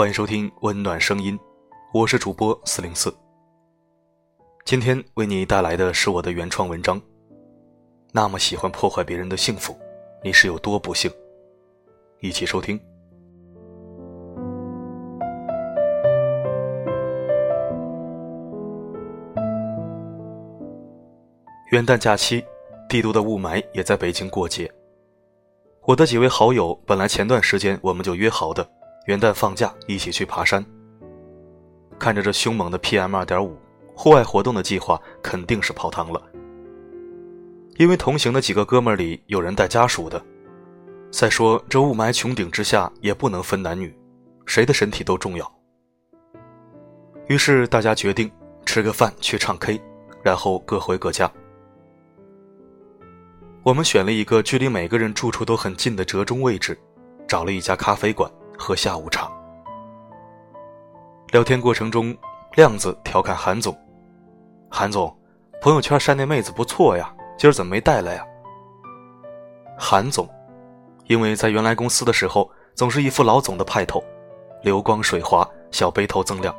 欢迎收听温暖声音，我是主播四零四。今天为你带来的是我的原创文章。那么喜欢破坏别人的幸福，你是有多不幸？一起收听。元旦假期，帝都的雾霾也在北京过节。我的几位好友本来前段时间我们就约好的，元旦放假一起去爬山。看着这凶猛的 PM 二点五，户外活动的计划肯定是泡汤了。因为同行的几个哥们里有人带家属的，再说这雾霾穹顶之下也不能分男女，谁的身体都重要。于是大家决定吃个饭去唱 K，然后各回各家。我们选了一个距离每个人住处都很近的折中位置，找了一家咖啡馆喝下午茶。聊天过程中，亮子调侃韩总：“韩总，朋友圈晒那妹子不错呀，今儿怎么没带来呀？”韩总，因为在原来公司的时候总是一副老总的派头，流光水滑，小背头锃亮，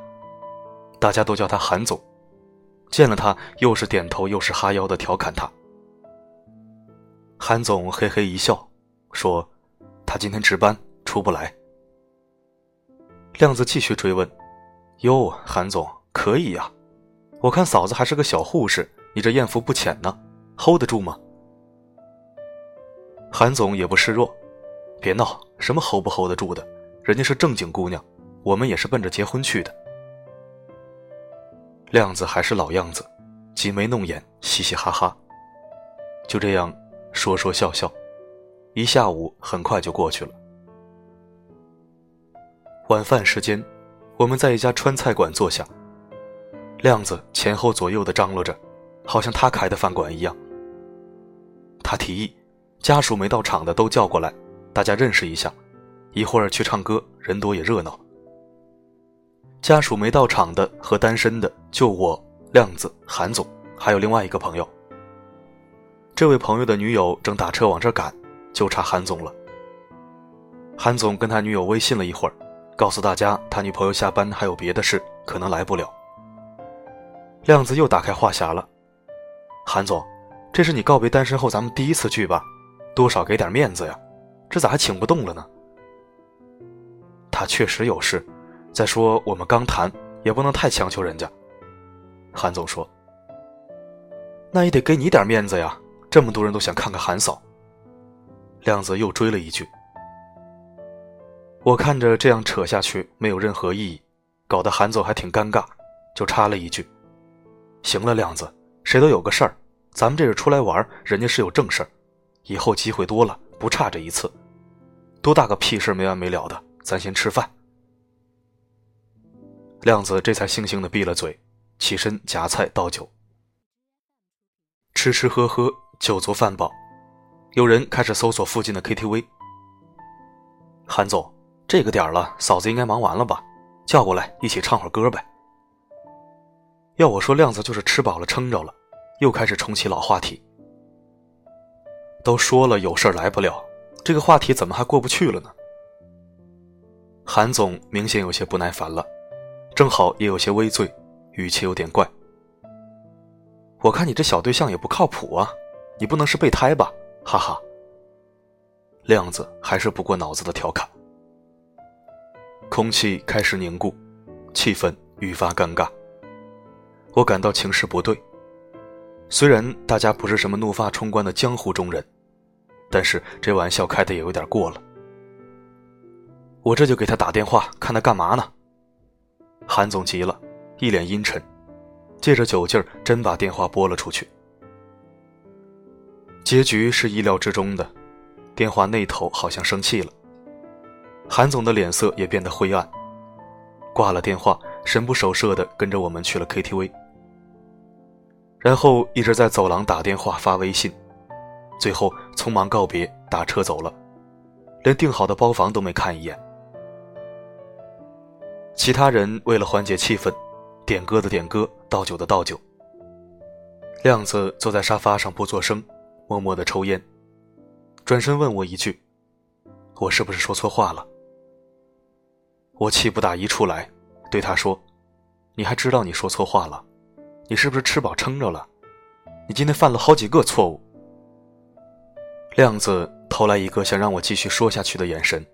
大家都叫他韩总。见了他，又是点头又是哈腰的调侃他。韩总嘿嘿一笑，说：“他今天值班出不来。”亮子继续追问：“哟，韩总可以呀？我看嫂子还是个小护士，你这艳福不浅呢，hold 得住吗？”韩总也不示弱：“别闹，什么 hold 不 hold 得住的？人家是正经姑娘，我们也是奔着结婚去的。”亮子还是老样子，挤眉弄眼，嘻嘻哈哈。就这样。说说笑笑，一下午很快就过去了。晚饭时间，我们在一家川菜馆坐下。亮子前后左右的张罗着，好像他开的饭馆一样。他提议，家属没到场的都叫过来，大家认识一下，一会儿去唱歌，人多也热闹。家属没到场的和单身的，就我、亮子、韩总，还有另外一个朋友。这位朋友的女友正打车往这赶，就差韩总了。韩总跟他女友微信了一会儿，告诉大家他女朋友下班还有别的事，可能来不了。亮子又打开话匣了：“韩总，这是你告别单身后咱们第一次聚吧？多少给点面子呀？这咋还请不动了呢？”他确实有事，再说我们刚谈，也不能太强求人家。韩总说：“那也得给你点面子呀。”这么多人都想看看韩嫂，亮子又追了一句。我看着这样扯下去没有任何意义，搞得韩总还挺尴尬，就插了一句：“行了，亮子，谁都有个事儿，咱们这是出来玩，人家是有正事儿，以后机会多了，不差这一次。多大个屁事没完没了的，咱先吃饭。”亮子这才悻悻的闭了嘴，起身夹菜倒酒，吃吃喝喝。酒足饭饱，有人开始搜索附近的 KTV。韩总，这个点了，嫂子应该忙完了吧？叫过来一起唱会儿歌呗。要我说，亮子就是吃饱了撑着了，又开始重启老话题。都说了有事来不了，这个话题怎么还过不去了呢？韩总明显有些不耐烦了，正好也有些微醉，语气有点怪。我看你这小对象也不靠谱啊。你不能是备胎吧？哈哈。亮子还是不过脑子的调侃。空气开始凝固，气氛愈发尴尬。我感到情势不对。虽然大家不是什么怒发冲冠的江湖中人，但是这玩笑开的也有点过了。我这就给他打电话，看他干嘛呢？韩总急了，一脸阴沉，借着酒劲儿，真把电话拨了出去。结局是意料之中的，电话那头好像生气了。韩总的脸色也变得灰暗，挂了电话，神不守舍的跟着我们去了 KTV，然后一直在走廊打电话发微信，最后匆忙告别，打车走了，连订好的包房都没看一眼。其他人为了缓解气氛，点歌的点歌，倒酒的倒酒。亮子坐在沙发上不作声。默默的抽烟，转身问我一句：“我是不是说错话了？”我气不打一处来，对他说：“你还知道你说错话了？你是不是吃饱撑着了？你今天犯了好几个错误。”亮子投来一个想让我继续说下去的眼神。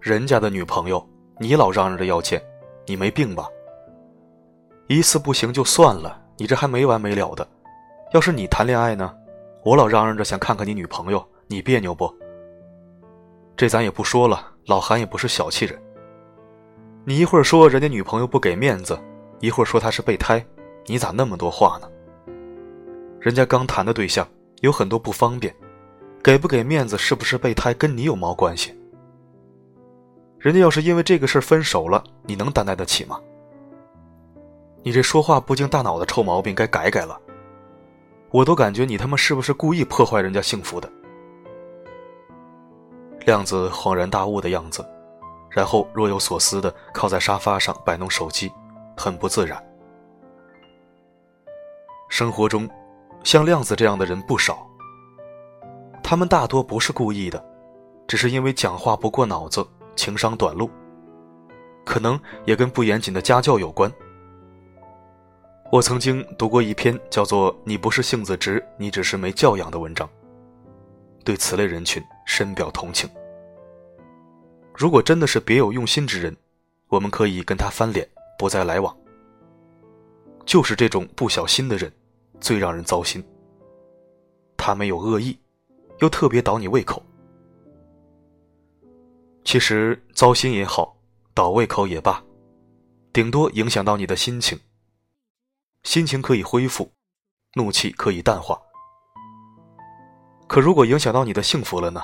人家的女朋友，你老嚷嚷着要见，你没病吧？一次不行就算了，你这还没完没了的。要是你谈恋爱呢，我老嚷嚷着想看看你女朋友，你别扭不？这咱也不说了，老韩也不是小气人。你一会儿说人家女朋友不给面子，一会儿说他是备胎，你咋那么多话呢？人家刚谈的对象有很多不方便，给不给面子，是不是备胎，跟你有毛关系？人家要是因为这个事分手了，你能担待得起吗？你这说话不经大脑的臭毛病，该改改了。我都感觉你他妈是不是故意破坏人家幸福的？亮子恍然大悟的样子，然后若有所思的靠在沙发上摆弄手机，很不自然。生活中，像亮子这样的人不少。他们大多不是故意的，只是因为讲话不过脑子，情商短路。可能也跟不严谨的家教有关。我曾经读过一篇叫做《你不是性子直，你只是没教养》的文章，对此类人群深表同情。如果真的是别有用心之人，我们可以跟他翻脸，不再来往。就是这种不小心的人，最让人糟心。他没有恶意，又特别倒你胃口。其实糟心也好，倒胃口也罢，顶多影响到你的心情。心情可以恢复，怒气可以淡化。可如果影响到你的幸福了呢？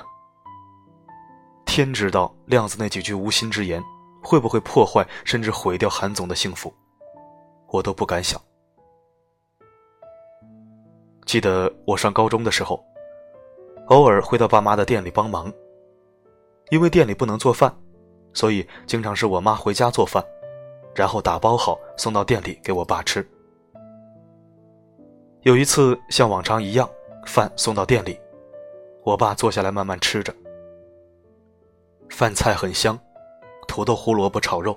天知道，亮子那几句无心之言，会不会破坏甚至毁掉韩总的幸福，我都不敢想。记得我上高中的时候，偶尔会到爸妈的店里帮忙，因为店里不能做饭，所以经常是我妈回家做饭，然后打包好送到店里给我爸吃。有一次，像往常一样，饭送到店里，我爸坐下来慢慢吃着。饭菜很香，土豆胡萝卜炒肉，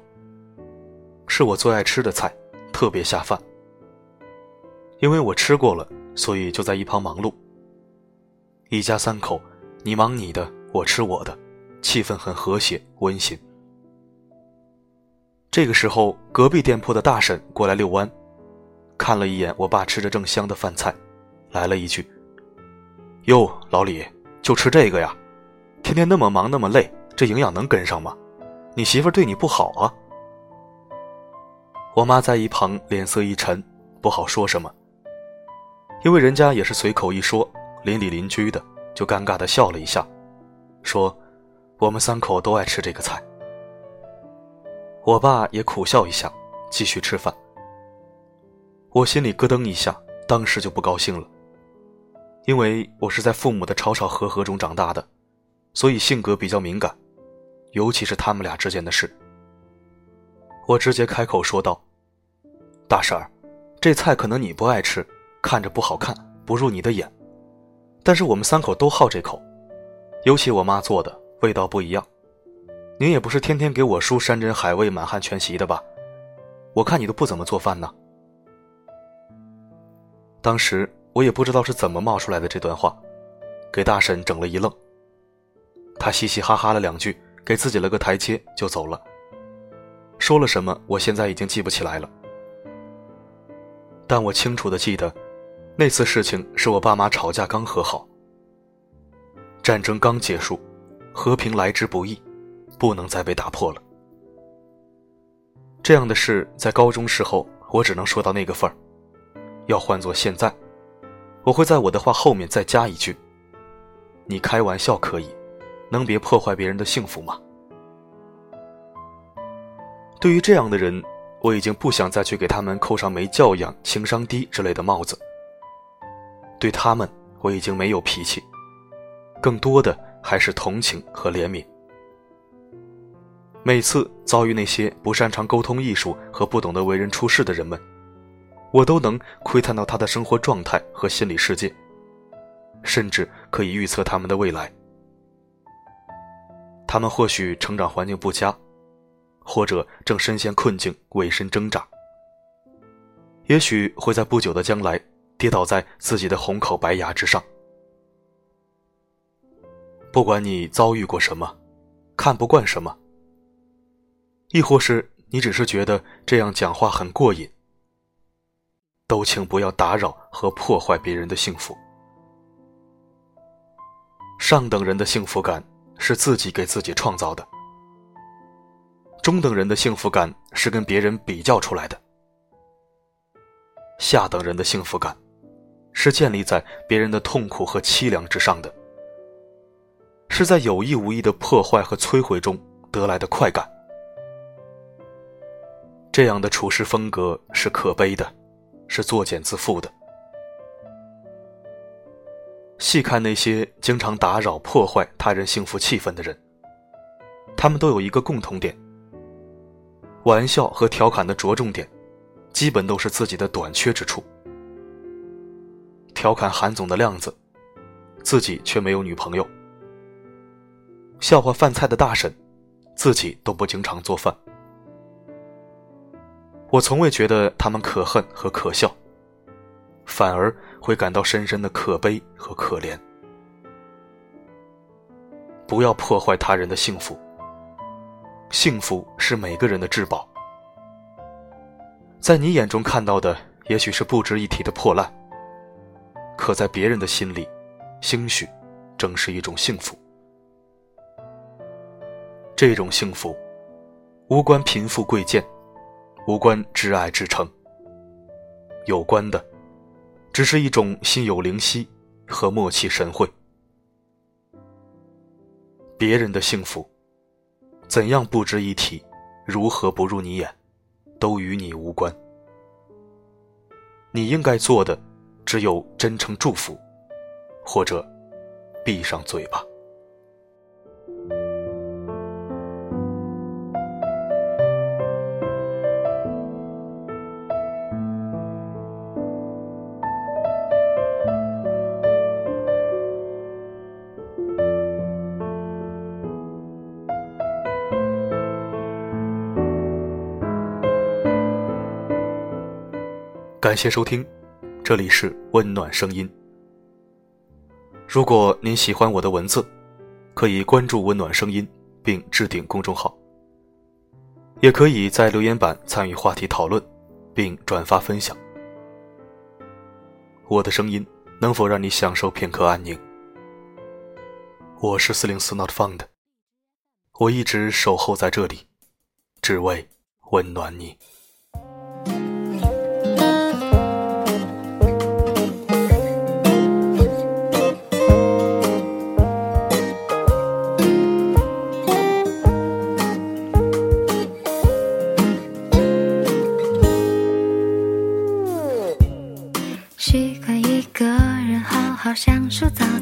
是我最爱吃的菜，特别下饭。因为我吃过了，所以就在一旁忙碌。一家三口，你忙你的，我吃我的，气氛很和谐温馨。这个时候，隔壁店铺的大婶过来遛弯。看了一眼我爸吃着正香的饭菜，来了一句：“哟，老李，就吃这个呀？天天那么忙那么累，这营养能跟上吗？你媳妇对你不好啊？”我妈在一旁脸色一沉，不好说什么，因为人家也是随口一说，邻里邻居的就尴尬的笑了一下，说：“我们三口都爱吃这个菜。”我爸也苦笑一下，继续吃饭。我心里咯噔一下，当时就不高兴了。因为我是在父母的吵吵和和中长大的，所以性格比较敏感，尤其是他们俩之间的事。我直接开口说道：“大婶儿，这菜可能你不爱吃，看着不好看，不入你的眼。但是我们三口都好这口，尤其我妈做的味道不一样。您也不是天天给我叔山珍海味、满汉全席的吧？我看你都不怎么做饭呢。”当时我也不知道是怎么冒出来的这段话，给大婶整了一愣。她嘻嘻哈哈了两句，给自己了个台阶就走了。说了什么，我现在已经记不起来了。但我清楚的记得，那次事情是我爸妈吵架刚和好，战争刚结束，和平来之不易，不能再被打破了。这样的事在高中时候，我只能说到那个份儿。要换做现在，我会在我的话后面再加一句：“你开玩笑可以，能别破坏别人的幸福吗？”对于这样的人，我已经不想再去给他们扣上没教养、情商低之类的帽子。对他们，我已经没有脾气，更多的还是同情和怜悯。每次遭遇那些不擅长沟通艺术和不懂得为人处事的人们。我都能窥探到他的生活状态和心理世界，甚至可以预测他们的未来。他们或许成长环境不佳，或者正深陷困境，委身挣扎。也许会在不久的将来跌倒在自己的红口白牙之上。不管你遭遇过什么，看不惯什么，亦或是你只是觉得这样讲话很过瘾，都请不要打扰和破坏别人的幸福。上等人的幸福感是自己给自己创造的，中等人的幸福感是跟别人比较出来的。下等人的幸福感，是建立在别人的痛苦和凄凉之上的，是在有意无意的破坏和摧毁中得来的快感。这样的处事风格是可悲的，是作茧自缚的。细看那些经常打扰、破坏他人幸福气氛的人，他们都有一个共同点：玩笑和调侃的着重点。基本都是自己的短缺之处。调侃韩总的亮子，自己却没有女朋友；笑话饭菜的大婶，自己都不经常做饭。我从未觉得他们可恨和可笑，反而会感到深深的可悲和可怜。不要破坏他人的幸福，幸福是每个人的至宝。在你眼中看到的，也许是不值一提的破烂，可在别人的心里，兴许正是一种幸福。这种幸福，无关贫富贵贱，无关挚爱之诚，有关的，只是一种心有灵犀和默契神会。别人的幸福，怎样不值一提，如何不入你眼？都与你无关。你应该做的，只有真诚祝福，或者闭上嘴巴。感谢收听，这里是温暖声音。如果您喜欢我的文字，可以关注温暖声音并置顶公众号，也可以在留言板参与话题讨论，并转发分享。我的声音能否让你享受片刻安宁？我是四零四 Not Found，我一直守候在这里，只为温暖你。想收藏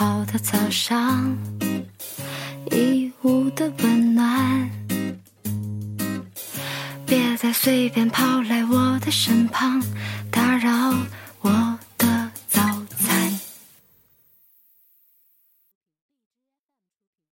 好的早上，义乌的温暖。别再随便跑来我的身旁，打扰。